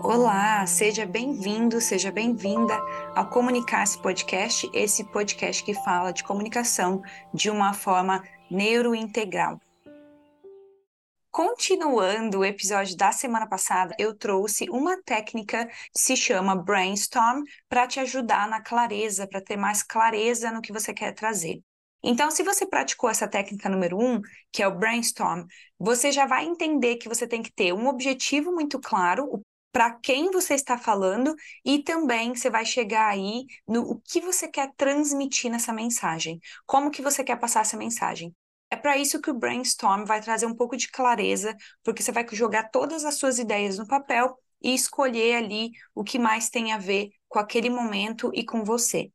Olá, seja bem-vindo, seja bem-vinda ao Comunicar-se Podcast, esse podcast que fala de comunicação de uma forma neurointegral. Continuando o episódio da semana passada, eu trouxe uma técnica que se chama brainstorm para te ajudar na clareza, para ter mais clareza no que você quer trazer. Então, se você praticou essa técnica número um, que é o brainstorm, você já vai entender que você tem que ter um objetivo muito claro, para quem você está falando e também você vai chegar aí no o que você quer transmitir nessa mensagem, como que você quer passar essa mensagem. É para isso que o brainstorm vai trazer um pouco de clareza, porque você vai jogar todas as suas ideias no papel e escolher ali o que mais tem a ver com aquele momento e com você.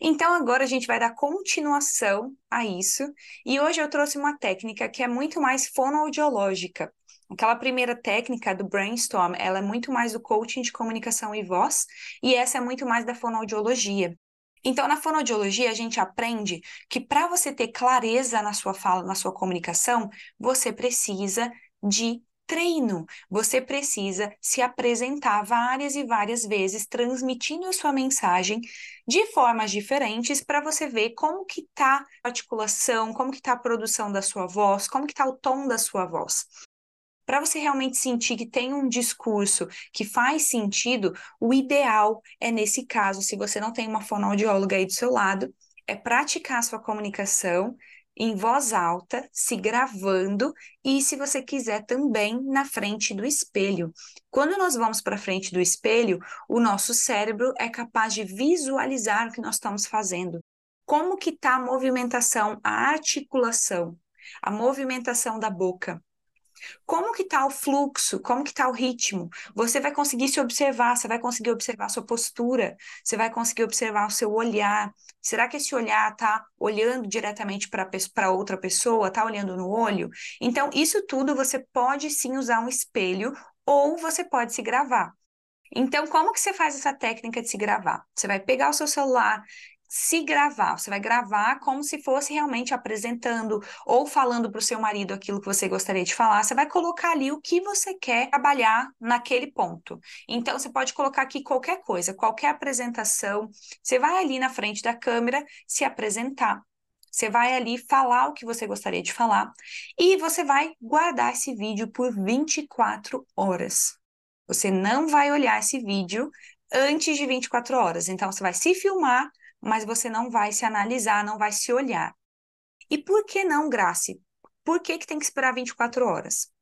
Então, agora a gente vai dar continuação a isso, e hoje eu trouxe uma técnica que é muito mais fonoaudiológica. Aquela primeira técnica do brainstorm, ela é muito mais do coaching de comunicação e voz, e essa é muito mais da fonoaudiologia. Então, na fonoaudiologia, a gente aprende que para você ter clareza na sua fala, na sua comunicação, você precisa de treino. Você precisa se apresentar várias e várias vezes, transmitindo a sua mensagem de formas diferentes para você ver como que está a articulação, como que está a produção da sua voz, como que está o tom da sua voz. Para você realmente sentir que tem um discurso que faz sentido, o ideal é, nesse caso, se você não tem uma fonoaudióloga aí do seu lado, é praticar a sua comunicação em voz alta, se gravando e, se você quiser, também na frente do espelho. Quando nós vamos para frente do espelho, o nosso cérebro é capaz de visualizar o que nós estamos fazendo. Como que está a movimentação, a articulação, a movimentação da boca. Como que está o fluxo? Como que está o ritmo? Você vai conseguir se observar, você vai conseguir observar sua postura, você vai conseguir observar o seu olhar. Será que esse olhar está olhando diretamente para outra pessoa, está olhando no olho? Então, isso tudo você pode sim usar um espelho ou você pode se gravar. Então, como que você faz essa técnica de se gravar? Você vai pegar o seu celular se gravar, você vai gravar como se fosse realmente apresentando ou falando para o seu marido aquilo que você gostaria de falar, você vai colocar ali o que você quer trabalhar naquele ponto. Então, você pode colocar aqui qualquer coisa, qualquer apresentação, você vai ali na frente da câmera se apresentar. Você vai ali falar o que você gostaria de falar e você vai guardar esse vídeo por 24 horas. Você não vai olhar esse vídeo antes de 24 horas. Então, você vai se filmar mas você não vai se analisar, não vai se olhar. E por que não, Grace? Por que, que tem que esperar 24 horas?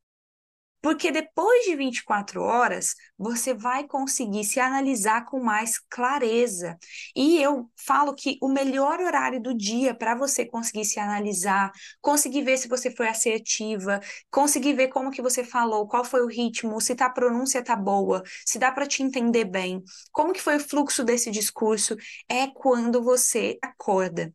Porque depois de 24 horas, você vai conseguir se analisar com mais clareza. E eu falo que o melhor horário do dia para você conseguir se analisar, conseguir ver se você foi assertiva, conseguir ver como que você falou, qual foi o ritmo, se tá, a pronúncia tá boa, se dá para te entender bem, como que foi o fluxo desse discurso, é quando você acorda.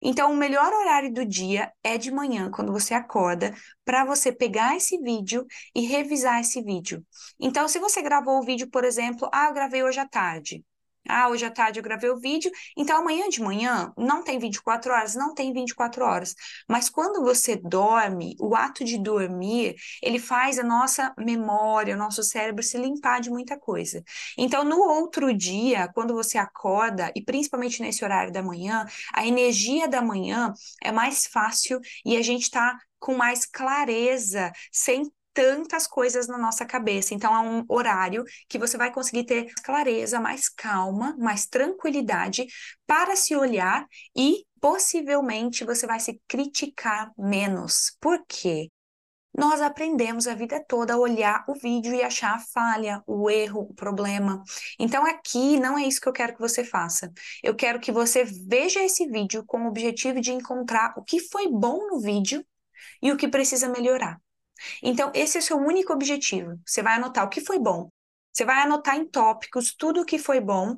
Então, o melhor horário do dia é de manhã, quando você acorda, para você pegar esse vídeo e revisar esse vídeo. Então, se você gravou o vídeo, por exemplo, ah, eu gravei hoje à tarde. Ah, hoje à tarde eu gravei o vídeo, então amanhã de manhã não tem 24 horas, não tem 24 horas. Mas quando você dorme, o ato de dormir, ele faz a nossa memória, o nosso cérebro se limpar de muita coisa. Então, no outro dia, quando você acorda, e principalmente nesse horário da manhã, a energia da manhã é mais fácil e a gente está com mais clareza, sem tantas coisas na nossa cabeça. Então, é um horário que você vai conseguir ter clareza, mais calma, mais tranquilidade para se olhar e possivelmente você vai se criticar menos. Por quê? Nós aprendemos a vida toda a olhar o vídeo e achar a falha, o erro, o problema. Então, aqui não é isso que eu quero que você faça. Eu quero que você veja esse vídeo com o objetivo de encontrar o que foi bom no vídeo e o que precisa melhorar. Então, esse é o seu único objetivo. Você vai anotar o que foi bom. Você vai anotar em tópicos tudo o que foi bom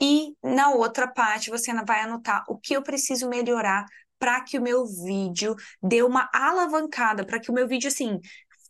e na outra parte você vai anotar o que eu preciso melhorar para que o meu vídeo dê uma alavancada, para que o meu vídeo assim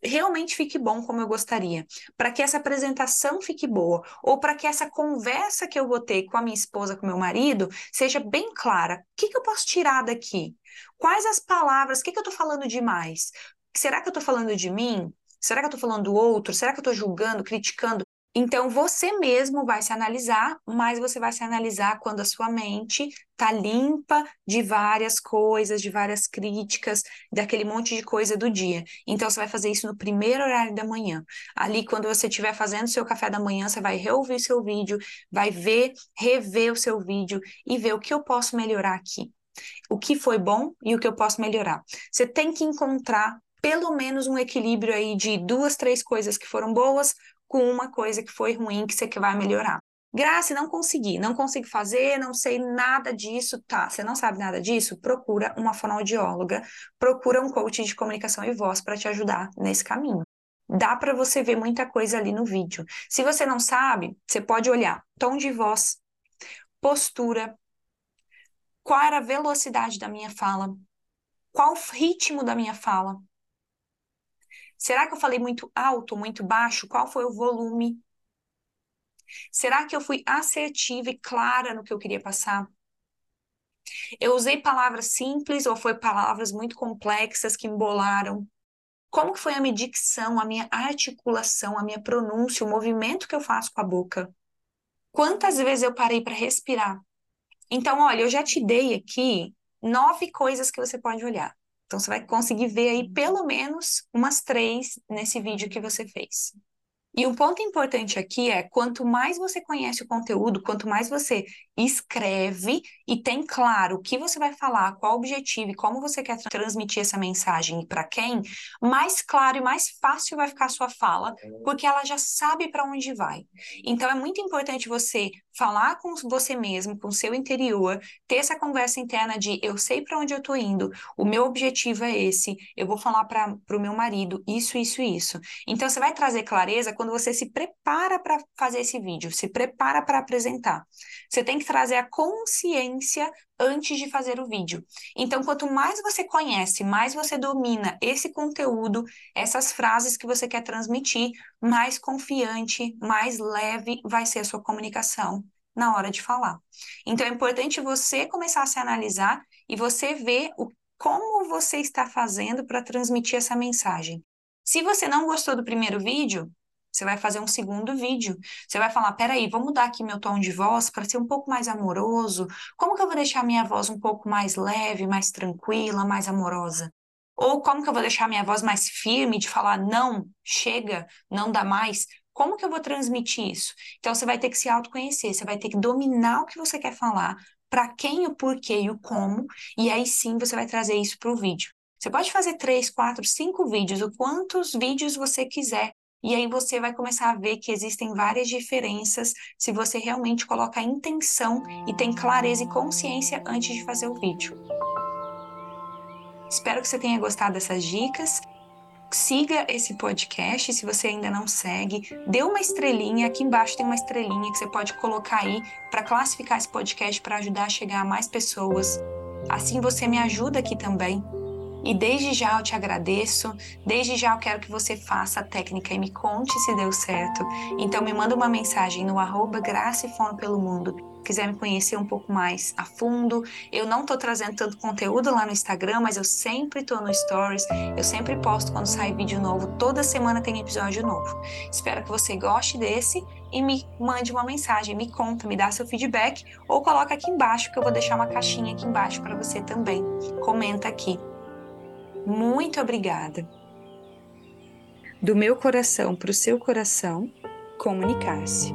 realmente fique bom como eu gostaria, para que essa apresentação fique boa, ou para que essa conversa que eu vou ter com a minha esposa, com meu marido, seja bem clara. O que, que eu posso tirar daqui? Quais as palavras? O que, que eu estou falando demais? Será que eu estou falando de mim? Será que eu estou falando do outro? Será que eu estou julgando, criticando? Então, você mesmo vai se analisar, mas você vai se analisar quando a sua mente está limpa de várias coisas, de várias críticas, daquele monte de coisa do dia. Então, você vai fazer isso no primeiro horário da manhã. Ali, quando você estiver fazendo seu café da manhã, você vai reouvir seu vídeo, vai ver, rever o seu vídeo e ver o que eu posso melhorar aqui. O que foi bom e o que eu posso melhorar. Você tem que encontrar pelo menos um equilíbrio aí de duas, três coisas que foram boas, com uma coisa que foi ruim que você vai melhorar. Graça, não consegui, não consigo fazer, não sei nada disso, tá? Você não sabe nada disso? Procura uma fonoaudióloga, procura um coach de comunicação e voz para te ajudar nesse caminho. Dá para você ver muita coisa ali no vídeo. Se você não sabe, você pode olhar tom de voz, postura, qual era a velocidade da minha fala, qual o ritmo da minha fala, Será que eu falei muito alto, muito baixo? Qual foi o volume? Será que eu fui assertiva e clara no que eu queria passar? Eu usei palavras simples ou foi palavras muito complexas que embolaram? Como que foi a minha dicção, a minha articulação, a minha pronúncia, o movimento que eu faço com a boca? Quantas vezes eu parei para respirar? Então, olha, eu já te dei aqui nove coisas que você pode olhar. Então, você vai conseguir ver aí pelo menos umas três nesse vídeo que você fez. E um ponto importante aqui é quanto mais você conhece o conteúdo, quanto mais você escreve e tem claro o que você vai falar, qual o objetivo e como você quer transmitir essa mensagem e para quem, mais claro e mais fácil vai ficar a sua fala, porque ela já sabe para onde vai. Então é muito importante você falar com você mesmo, com o seu interior, ter essa conversa interna de eu sei para onde eu estou indo, o meu objetivo é esse, eu vou falar para o meu marido isso, isso isso. Então você vai trazer clareza quando você se prepara para fazer esse vídeo, se prepara para apresentar. Você tem que trazer a consciência antes de fazer o vídeo. Então, quanto mais você conhece, mais você domina esse conteúdo, essas frases que você quer transmitir, mais confiante, mais leve vai ser a sua comunicação na hora de falar. Então, é importante você começar a se analisar e você ver o, como você está fazendo para transmitir essa mensagem. Se você não gostou do primeiro vídeo, você vai fazer um segundo vídeo. Você vai falar: peraí, vou mudar aqui meu tom de voz para ser um pouco mais amoroso. Como que eu vou deixar minha voz um pouco mais leve, mais tranquila, mais amorosa? Ou como que eu vou deixar minha voz mais firme de falar: não, chega, não dá mais? Como que eu vou transmitir isso? Então você vai ter que se autoconhecer, você vai ter que dominar o que você quer falar, para quem, o porquê e o como, e aí sim você vai trazer isso para o vídeo. Você pode fazer três, quatro, cinco vídeos, o quantos vídeos você quiser, e aí você vai começar a ver que existem várias diferenças se você realmente coloca a intenção e tem clareza e consciência antes de fazer o vídeo. Espero que você tenha gostado dessas dicas. Siga esse podcast se você ainda não segue. Dê uma estrelinha, aqui embaixo tem uma estrelinha que você pode colocar aí para classificar esse podcast para ajudar a chegar a mais pessoas. Assim você me ajuda aqui também. E desde já eu te agradeço, desde já eu quero que você faça a técnica e me conte se deu certo. Então me manda uma mensagem no arroba Graça e Fome pelo Mundo. Quiser me conhecer um pouco mais a fundo, eu não estou trazendo tanto conteúdo lá no Instagram, mas eu sempre estou no Stories, eu sempre posto quando sai vídeo novo, toda semana tem episódio novo. Espero que você goste desse e me mande uma mensagem, me conta, me dá seu feedback ou coloca aqui embaixo que eu vou deixar uma caixinha aqui embaixo para você também. Comenta aqui. Muito obrigada. Do meu coração para o seu coração, comunicar-se.